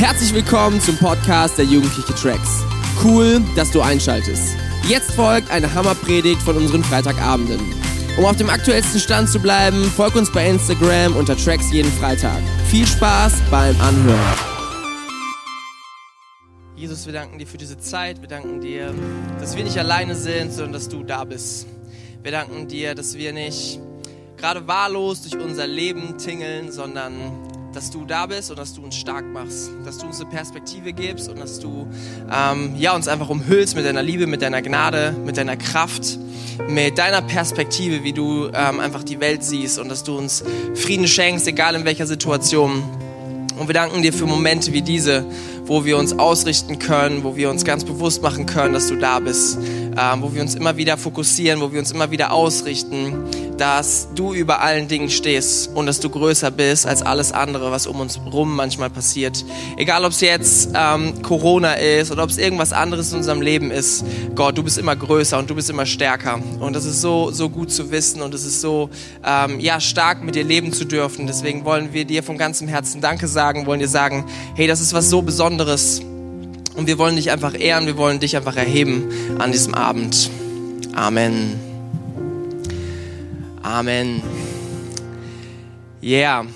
Herzlich willkommen zum Podcast der Jugendliche Tracks. Cool, dass du einschaltest. Jetzt folgt eine Hammerpredigt von unseren Freitagabenden. Um auf dem aktuellsten Stand zu bleiben, folg uns bei Instagram unter Tracks jeden Freitag. Viel Spaß beim Anhören. Jesus, wir danken dir für diese Zeit. Wir danken dir, dass wir nicht alleine sind, sondern dass du da bist. Wir danken dir, dass wir nicht gerade wahllos durch unser Leben tingeln, sondern dass du da bist und dass du uns stark machst, dass du uns eine Perspektive gibst und dass du ähm, ja, uns einfach umhüllst mit deiner Liebe, mit deiner Gnade, mit deiner Kraft, mit deiner Perspektive, wie du ähm, einfach die Welt siehst und dass du uns Frieden schenkst, egal in welcher Situation. Und wir danken dir für Momente wie diese, wo wir uns ausrichten können, wo wir uns ganz bewusst machen können, dass du da bist, ähm, wo wir uns immer wieder fokussieren, wo wir uns immer wieder ausrichten, dass du über allen Dingen stehst und dass du größer bist als alles andere, was um uns rum manchmal passiert. Egal, ob es jetzt ähm, Corona ist oder ob es irgendwas anderes in unserem Leben ist, Gott, du bist immer größer und du bist immer stärker. Und das ist so, so gut zu wissen und es ist so, ähm, ja, stark mit dir leben zu dürfen. Deswegen wollen wir dir von ganzem Herzen Danke sagen, wollen dir sagen, hey, das ist was so Besonderes. Und wir wollen dich einfach ehren, wir wollen dich einfach erheben an diesem Abend. Amen. Amen. Yeah.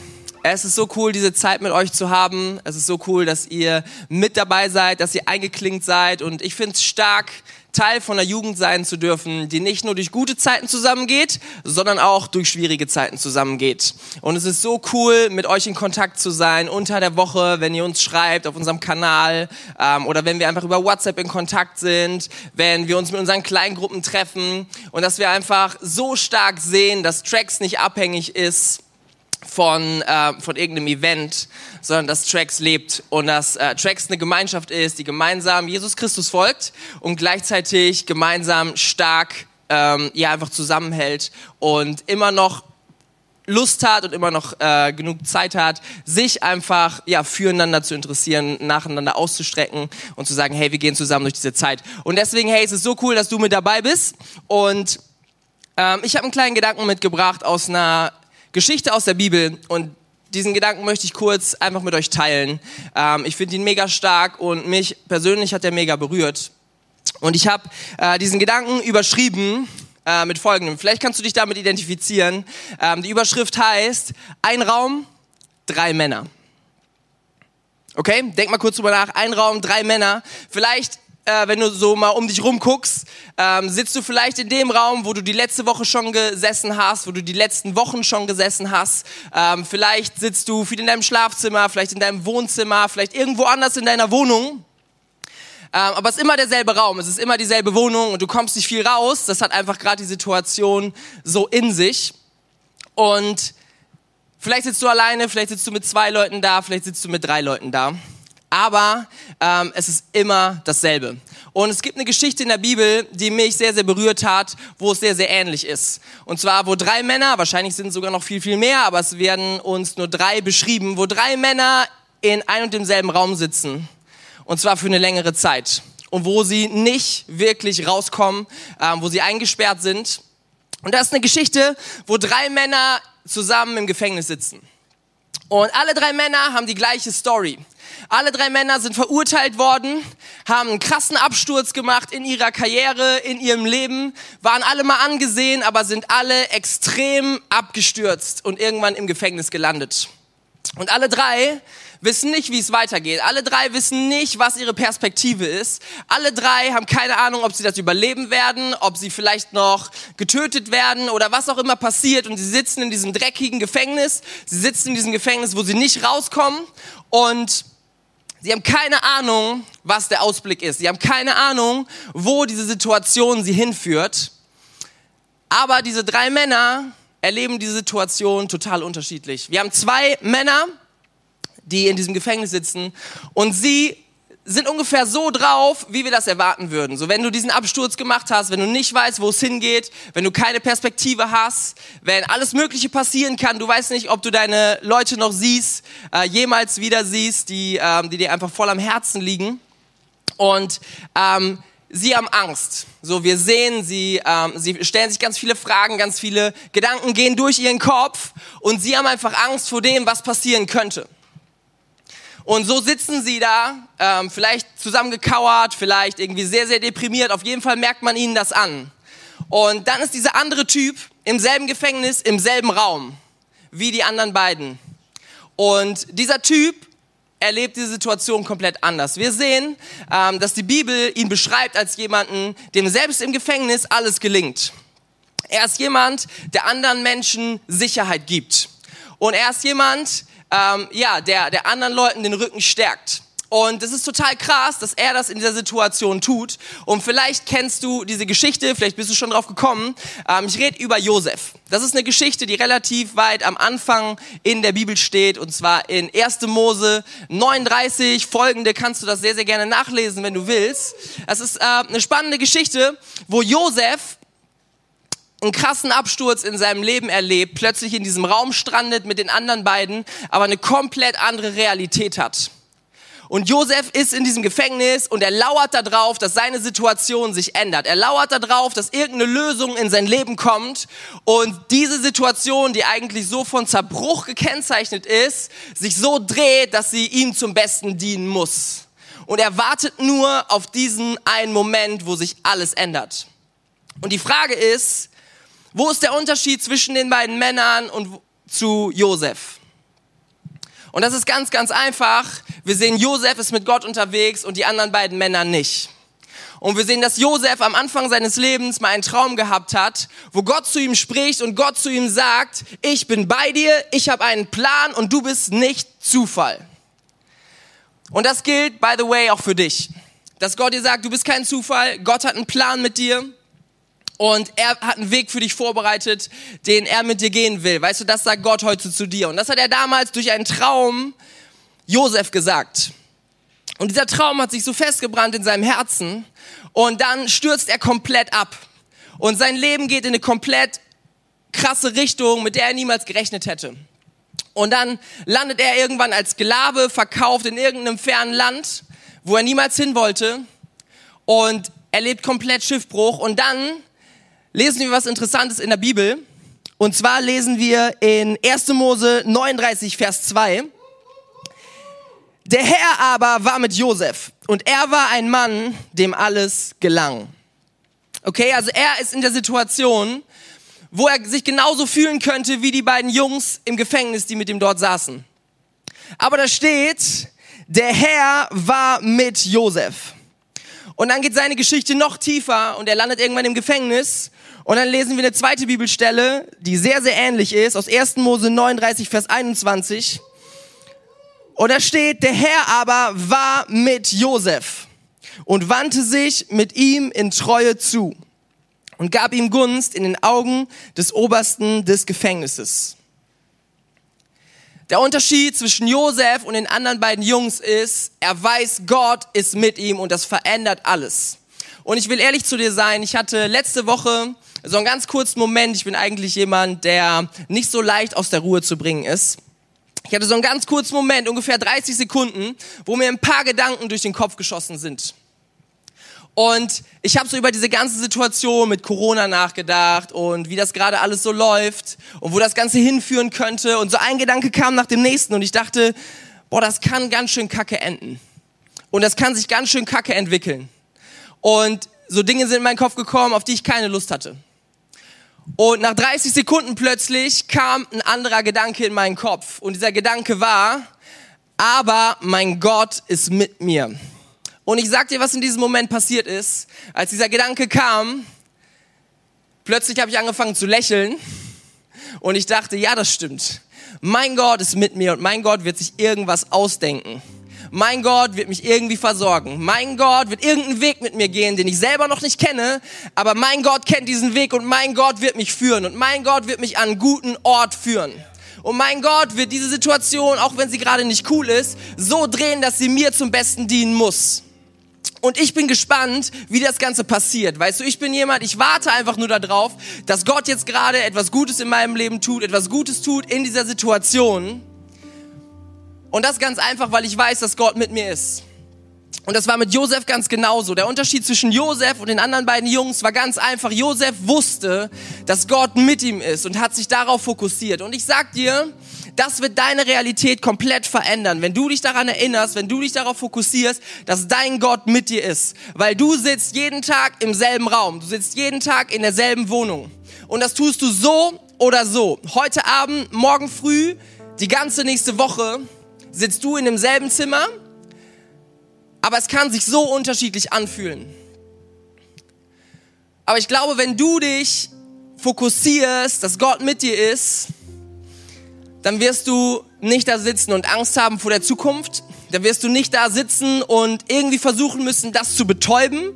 Es ist so cool, diese Zeit mit euch zu haben. Es ist so cool, dass ihr mit dabei seid, dass ihr eingeklinkt seid. Und ich finde es stark, Teil von einer Jugend sein zu dürfen, die nicht nur durch gute Zeiten zusammengeht, sondern auch durch schwierige Zeiten zusammengeht. Und es ist so cool, mit euch in Kontakt zu sein unter der Woche, wenn ihr uns schreibt auf unserem Kanal ähm, oder wenn wir einfach über WhatsApp in Kontakt sind, wenn wir uns mit unseren Kleingruppen treffen und dass wir einfach so stark sehen, dass Tracks nicht abhängig ist von, äh, von irgendeinem Event, sondern dass Tracks lebt und dass äh, Tracks eine Gemeinschaft ist, die gemeinsam Jesus Christus folgt und gleichzeitig gemeinsam stark ähm, ja einfach zusammenhält und immer noch Lust hat und immer noch äh, genug Zeit hat, sich einfach ja füreinander zu interessieren, nacheinander auszustrecken und zu sagen, hey, wir gehen zusammen durch diese Zeit. Und deswegen, hey, es ist so cool, dass du mit dabei bist und ähm, ich habe einen kleinen Gedanken mitgebracht aus einer Geschichte aus der Bibel und diesen Gedanken möchte ich kurz einfach mit euch teilen. Ähm, ich finde ihn mega stark und mich persönlich hat er mega berührt. Und ich habe äh, diesen Gedanken überschrieben äh, mit folgendem. Vielleicht kannst du dich damit identifizieren. Ähm, die Überschrift heißt, ein Raum, drei Männer. Okay, denk mal kurz drüber nach. Ein Raum, drei Männer. Vielleicht äh, wenn du so mal um dich rum guckst, ähm, sitzt du vielleicht in dem Raum, wo du die letzte Woche schon gesessen hast, wo du die letzten Wochen schon gesessen hast. Ähm, vielleicht sitzt du viel in deinem Schlafzimmer, vielleicht in deinem Wohnzimmer, vielleicht irgendwo anders in deiner Wohnung. Ähm, aber es ist immer derselbe Raum, es ist immer dieselbe Wohnung und du kommst nicht viel raus. Das hat einfach gerade die Situation so in sich. Und vielleicht sitzt du alleine, vielleicht sitzt du mit zwei Leuten da, vielleicht sitzt du mit drei Leuten da aber ähm, es ist immer dasselbe. Und es gibt eine Geschichte in der Bibel, die mich sehr, sehr berührt hat, wo es sehr, sehr ähnlich ist. Und zwar, wo drei Männer, wahrscheinlich sind es sogar noch viel, viel mehr, aber es werden uns nur drei beschrieben, wo drei Männer in ein und demselben Raum sitzen. Und zwar für eine längere Zeit. Und wo sie nicht wirklich rauskommen, ähm, wo sie eingesperrt sind. Und das ist eine Geschichte, wo drei Männer zusammen im Gefängnis sitzen. Und alle drei Männer haben die gleiche Story. Alle drei Männer sind verurteilt worden, haben einen krassen Absturz gemacht in ihrer Karriere, in ihrem Leben, waren alle mal angesehen, aber sind alle extrem abgestürzt und irgendwann im Gefängnis gelandet. Und alle drei wissen nicht, wie es weitergeht. Alle drei wissen nicht, was ihre Perspektive ist. Alle drei haben keine Ahnung, ob sie das überleben werden, ob sie vielleicht noch getötet werden oder was auch immer passiert. Und sie sitzen in diesem dreckigen Gefängnis. Sie sitzen in diesem Gefängnis, wo sie nicht rauskommen. Und Sie haben keine Ahnung, was der Ausblick ist. Sie haben keine Ahnung, wo diese Situation sie hinführt. Aber diese drei Männer erleben die Situation total unterschiedlich. Wir haben zwei Männer, die in diesem Gefängnis sitzen und sie sind ungefähr so drauf, wie wir das erwarten würden. So, wenn du diesen Absturz gemacht hast, wenn du nicht weißt, wo es hingeht, wenn du keine Perspektive hast, wenn alles Mögliche passieren kann, du weißt nicht, ob du deine Leute noch siehst, äh, jemals wieder siehst, die, ähm, die dir einfach voll am Herzen liegen. Und ähm, sie haben Angst. So, wir sehen sie, ähm, sie stellen sich ganz viele Fragen, ganz viele Gedanken gehen durch ihren Kopf und sie haben einfach Angst vor dem, was passieren könnte. Und so sitzen sie da, ähm, vielleicht zusammengekauert, vielleicht irgendwie sehr, sehr deprimiert. Auf jeden Fall merkt man ihnen das an. Und dann ist dieser andere Typ im selben Gefängnis, im selben Raum wie die anderen beiden. Und dieser Typ erlebt diese Situation komplett anders. Wir sehen, ähm, dass die Bibel ihn beschreibt als jemanden, dem selbst im Gefängnis alles gelingt. Er ist jemand, der anderen Menschen Sicherheit gibt. Und er ist jemand, ähm, ja, der, der anderen Leuten den Rücken stärkt. Und es ist total krass, dass er das in dieser Situation tut. Und vielleicht kennst du diese Geschichte, vielleicht bist du schon drauf gekommen. Ähm, ich rede über Josef. Das ist eine Geschichte, die relativ weit am Anfang in der Bibel steht. Und zwar in 1. Mose 39 folgende kannst du das sehr, sehr gerne nachlesen, wenn du willst. Es ist äh, eine spannende Geschichte, wo Josef einen krassen Absturz in seinem Leben erlebt, plötzlich in diesem Raum strandet mit den anderen beiden, aber eine komplett andere Realität hat. Und Josef ist in diesem Gefängnis und er lauert darauf, dass seine Situation sich ändert. Er lauert darauf, dass irgendeine Lösung in sein Leben kommt und diese Situation, die eigentlich so von Zerbruch gekennzeichnet ist, sich so dreht, dass sie ihm zum Besten dienen muss. Und er wartet nur auf diesen einen Moment, wo sich alles ändert. Und die Frage ist, wo ist der Unterschied zwischen den beiden Männern und zu Josef? Und das ist ganz, ganz einfach. Wir sehen, Josef ist mit Gott unterwegs und die anderen beiden Männer nicht. Und wir sehen, dass Josef am Anfang seines Lebens mal einen Traum gehabt hat, wo Gott zu ihm spricht und Gott zu ihm sagt, ich bin bei dir, ich habe einen Plan und du bist nicht Zufall. Und das gilt, by the way, auch für dich. Dass Gott dir sagt, du bist kein Zufall, Gott hat einen Plan mit dir und er hat einen Weg für dich vorbereitet, den er mit dir gehen will. Weißt du, das sagt Gott heute zu dir. Und das hat er damals durch einen Traum Josef gesagt. Und dieser Traum hat sich so festgebrannt in seinem Herzen. Und dann stürzt er komplett ab. Und sein Leben geht in eine komplett krasse Richtung, mit der er niemals gerechnet hätte. Und dann landet er irgendwann als Sklave, verkauft in irgendeinem fernen Land, wo er niemals hin wollte. Und erlebt komplett Schiffbruch. Und dann lesen wir was Interessantes in der Bibel. Und zwar lesen wir in 1. Mose 39, Vers 2. Der Herr aber war mit Josef und er war ein Mann, dem alles gelang. Okay, also er ist in der Situation, wo er sich genauso fühlen könnte wie die beiden Jungs im Gefängnis, die mit ihm dort saßen. Aber da steht, der Herr war mit Josef. Und dann geht seine Geschichte noch tiefer und er landet irgendwann im Gefängnis und dann lesen wir eine zweite Bibelstelle, die sehr, sehr ähnlich ist, aus 1. Mose 39, Vers 21. Und da steht, der Herr aber war mit Josef und wandte sich mit ihm in Treue zu und gab ihm Gunst in den Augen des Obersten des Gefängnisses. Der Unterschied zwischen Josef und den anderen beiden Jungs ist, er weiß, Gott ist mit ihm und das verändert alles. Und ich will ehrlich zu dir sein, ich hatte letzte Woche so einen ganz kurzen Moment. Ich bin eigentlich jemand, der nicht so leicht aus der Ruhe zu bringen ist. Ich hatte so einen ganz kurzen Moment, ungefähr 30 Sekunden, wo mir ein paar Gedanken durch den Kopf geschossen sind. Und ich habe so über diese ganze Situation mit Corona nachgedacht und wie das gerade alles so läuft und wo das Ganze hinführen könnte. Und so ein Gedanke kam nach dem nächsten und ich dachte, boah, das kann ganz schön kacke enden. Und das kann sich ganz schön kacke entwickeln. Und so Dinge sind in meinen Kopf gekommen, auf die ich keine Lust hatte. Und nach 30 Sekunden plötzlich kam ein anderer Gedanke in meinen Kopf. Und dieser Gedanke war, aber mein Gott ist mit mir. Und ich sag dir, was in diesem Moment passiert ist. Als dieser Gedanke kam, plötzlich habe ich angefangen zu lächeln. Und ich dachte, ja, das stimmt. Mein Gott ist mit mir und mein Gott wird sich irgendwas ausdenken mein Gott wird mich irgendwie versorgen. Mein Gott wird irgendeinen Weg mit mir gehen, den ich selber noch nicht kenne, aber mein Gott kennt diesen Weg und mein Gott wird mich führen und mein Gott wird mich an einen guten Ort führen. Und mein Gott wird diese Situation, auch wenn sie gerade nicht cool ist, so drehen, dass sie mir zum Besten dienen muss. Und ich bin gespannt, wie das Ganze passiert. Weißt du, ich bin jemand, ich warte einfach nur darauf, dass Gott jetzt gerade etwas Gutes in meinem Leben tut, etwas Gutes tut in dieser Situation. Und das ganz einfach, weil ich weiß, dass Gott mit mir ist. Und das war mit Josef ganz genauso. Der Unterschied zwischen Josef und den anderen beiden Jungs war ganz einfach. Josef wusste, dass Gott mit ihm ist und hat sich darauf fokussiert. Und ich sag dir, das wird deine Realität komplett verändern, wenn du dich daran erinnerst, wenn du dich darauf fokussierst, dass dein Gott mit dir ist. Weil du sitzt jeden Tag im selben Raum, du sitzt jeden Tag in derselben Wohnung. Und das tust du so oder so. Heute Abend, morgen früh, die ganze nächste Woche sitzt du in demselben Zimmer, aber es kann sich so unterschiedlich anfühlen. Aber ich glaube, wenn du dich fokussierst, dass Gott mit dir ist, dann wirst du nicht da sitzen und Angst haben vor der Zukunft. Dann wirst du nicht da sitzen und irgendwie versuchen müssen, das zu betäuben.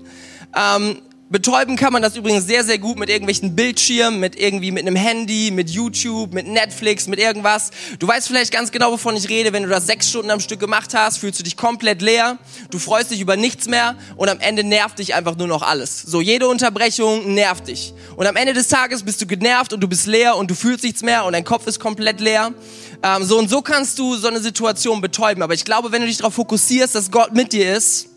Ähm, Betäuben kann man das übrigens sehr, sehr gut mit irgendwelchen Bildschirmen, mit irgendwie mit einem Handy, mit YouTube, mit Netflix, mit irgendwas. Du weißt vielleicht ganz genau, wovon ich rede. Wenn du das sechs Stunden am Stück gemacht hast, fühlst du dich komplett leer. Du freust dich über nichts mehr und am Ende nervt dich einfach nur noch alles. So, jede Unterbrechung nervt dich. Und am Ende des Tages bist du genervt und du bist leer und du fühlst nichts mehr und dein Kopf ist komplett leer. Ähm, so und so kannst du so eine Situation betäuben. Aber ich glaube, wenn du dich darauf fokussierst, dass Gott mit dir ist,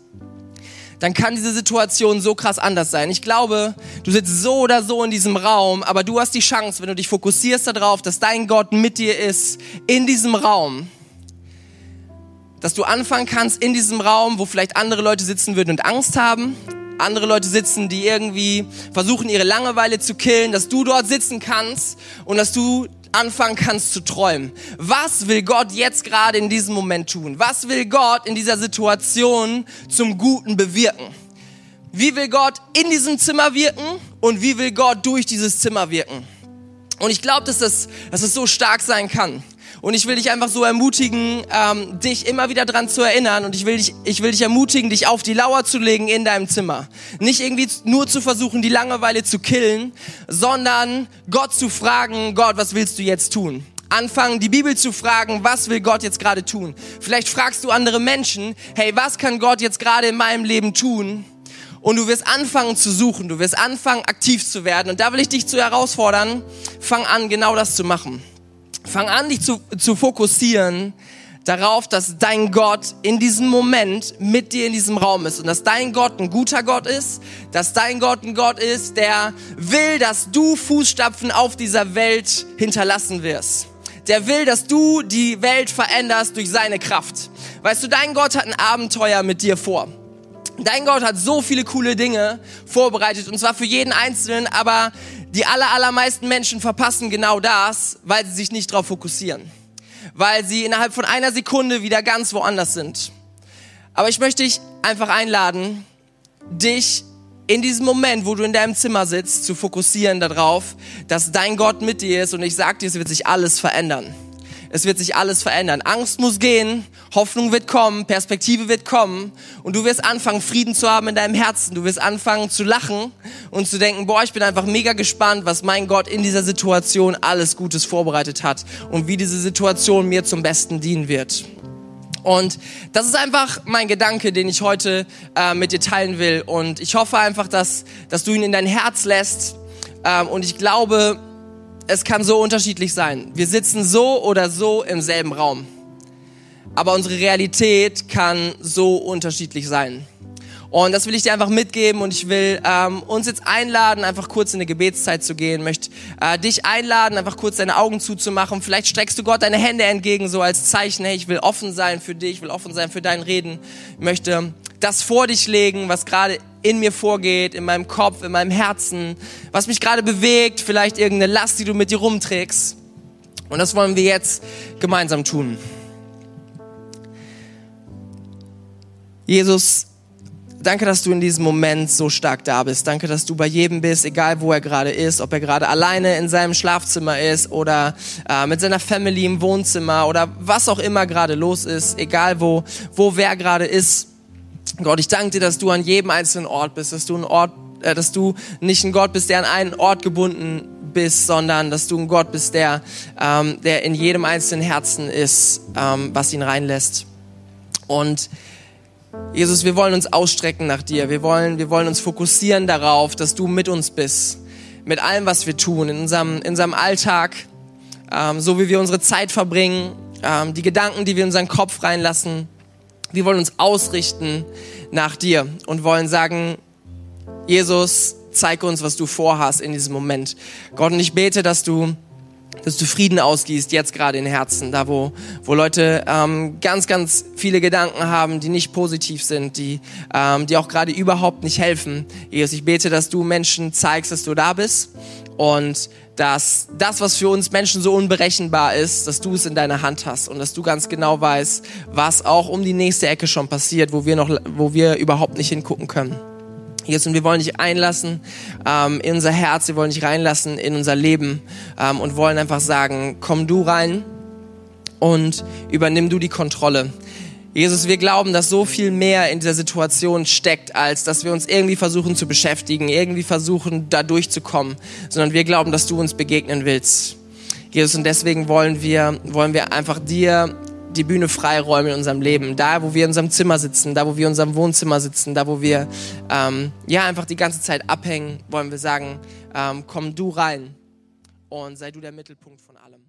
dann kann diese Situation so krass anders sein. Ich glaube, du sitzt so oder so in diesem Raum, aber du hast die Chance, wenn du dich fokussierst darauf, dass dein Gott mit dir ist, in diesem Raum, dass du anfangen kannst in diesem Raum, wo vielleicht andere Leute sitzen würden und Angst haben, andere Leute sitzen, die irgendwie versuchen, ihre Langeweile zu killen, dass du dort sitzen kannst und dass du anfangen kannst zu träumen. Was will Gott jetzt gerade in diesem Moment tun? Was will Gott in dieser Situation zum Guten bewirken? Wie will Gott in diesem Zimmer wirken und wie will Gott durch dieses Zimmer wirken? Und ich glaube, dass das, dass es so stark sein kann. Und ich will dich einfach so ermutigen, ähm, dich immer wieder dran zu erinnern. Und ich will, dich, ich will dich ermutigen, dich auf die Lauer zu legen in deinem Zimmer. Nicht irgendwie nur zu versuchen, die Langeweile zu killen, sondern Gott zu fragen, Gott, was willst du jetzt tun? Anfangen, die Bibel zu fragen, was will Gott jetzt gerade tun? Vielleicht fragst du andere Menschen, hey, was kann Gott jetzt gerade in meinem Leben tun? Und du wirst anfangen zu suchen, du wirst anfangen aktiv zu werden. Und da will ich dich zu herausfordern, fang an, genau das zu machen. Fang an, dich zu, zu fokussieren darauf, dass dein Gott in diesem Moment mit dir in diesem Raum ist und dass dein Gott ein guter Gott ist, dass dein Gott ein Gott ist, der will, dass du Fußstapfen auf dieser Welt hinterlassen wirst. Der will, dass du die Welt veränderst durch seine Kraft. Weißt du, dein Gott hat ein Abenteuer mit dir vor. Dein Gott hat so viele coole Dinge vorbereitet und zwar für jeden Einzelnen, aber die aller, allermeisten Menschen verpassen genau das, weil sie sich nicht darauf fokussieren. Weil sie innerhalb von einer Sekunde wieder ganz woanders sind. Aber ich möchte dich einfach einladen, dich in diesem Moment, wo du in deinem Zimmer sitzt, zu fokussieren darauf, dass dein Gott mit dir ist und ich sag dir, es wird sich alles verändern. Es wird sich alles verändern. Angst muss gehen, Hoffnung wird kommen, Perspektive wird kommen und du wirst anfangen, Frieden zu haben in deinem Herzen. Du wirst anfangen zu lachen und zu denken, boah, ich bin einfach mega gespannt, was mein Gott in dieser Situation alles Gutes vorbereitet hat und wie diese Situation mir zum Besten dienen wird. Und das ist einfach mein Gedanke, den ich heute äh, mit dir teilen will. Und ich hoffe einfach, dass, dass du ihn in dein Herz lässt. Ähm, und ich glaube, es kann so unterschiedlich sein. Wir sitzen so oder so im selben Raum. Aber unsere Realität kann so unterschiedlich sein. Und das will ich dir einfach mitgeben und ich will ähm, uns jetzt einladen, einfach kurz in eine Gebetszeit zu gehen. Möchte äh, dich einladen, einfach kurz deine Augen zuzumachen. Vielleicht streckst du Gott deine Hände entgegen, so als Zeichen, hey, ich will offen sein für dich, ich will offen sein für dein Reden. Ich möchte das vor dich legen, was gerade in mir vorgeht, in meinem Kopf, in meinem Herzen, was mich gerade bewegt, vielleicht irgendeine Last, die du mit dir rumträgst. Und das wollen wir jetzt gemeinsam tun. Jesus, danke, dass du in diesem Moment so stark da bist. Danke, dass du bei jedem bist, egal wo er gerade ist, ob er gerade alleine in seinem Schlafzimmer ist oder äh, mit seiner Family im Wohnzimmer oder was auch immer gerade los ist, egal wo, wo wer gerade ist. Gott, ich danke dir, dass du an jedem einzelnen Ort bist, dass du ein Ort, äh, dass du nicht ein Gott bist, der an einen Ort gebunden bist, sondern dass du ein Gott bist, der, ähm, der in jedem einzelnen Herzen ist, ähm, was ihn reinlässt. Und Jesus, wir wollen uns ausstrecken nach dir. Wir wollen, wir wollen uns fokussieren darauf, dass du mit uns bist. Mit allem, was wir tun, in unserem, in unserem Alltag, ähm, so wie wir unsere Zeit verbringen, ähm, die Gedanken, die wir in unseren Kopf reinlassen, Wir wollen uns ausrichten nach dir und wollen sagen, Jesus, zeig uns, was du vorhast in diesem Moment. Gott, und ich bete, dass du dass du Frieden ausgießt, jetzt gerade in Herzen, da wo, wo Leute ähm, ganz, ganz viele Gedanken haben, die nicht positiv sind, die, ähm, die auch gerade überhaupt nicht helfen. Jesus, ich bete, dass du Menschen zeigst, dass du da bist und dass das, was für uns Menschen so unberechenbar ist, dass du es in deiner Hand hast und dass du ganz genau weißt, was auch um die nächste Ecke schon passiert, wo wir noch, wo wir überhaupt nicht hingucken können. Jesus, und wir wollen dich einlassen ähm, in unser Herz, wir wollen dich reinlassen in unser Leben ähm, und wollen einfach sagen, komm du rein und übernimm du die Kontrolle. Jesus, wir glauben, dass so viel mehr in dieser Situation steckt, als dass wir uns irgendwie versuchen zu beschäftigen, irgendwie versuchen, da durchzukommen, sondern wir glauben, dass du uns begegnen willst. Jesus, und deswegen wollen wir, wollen wir einfach dir die Bühne freiräumen in unserem Leben. Da, wo wir in unserem Zimmer sitzen, da, wo wir in unserem Wohnzimmer sitzen, da, wo wir ähm, ja einfach die ganze Zeit abhängen, wollen wir sagen, ähm, komm du rein und sei du der Mittelpunkt von allem.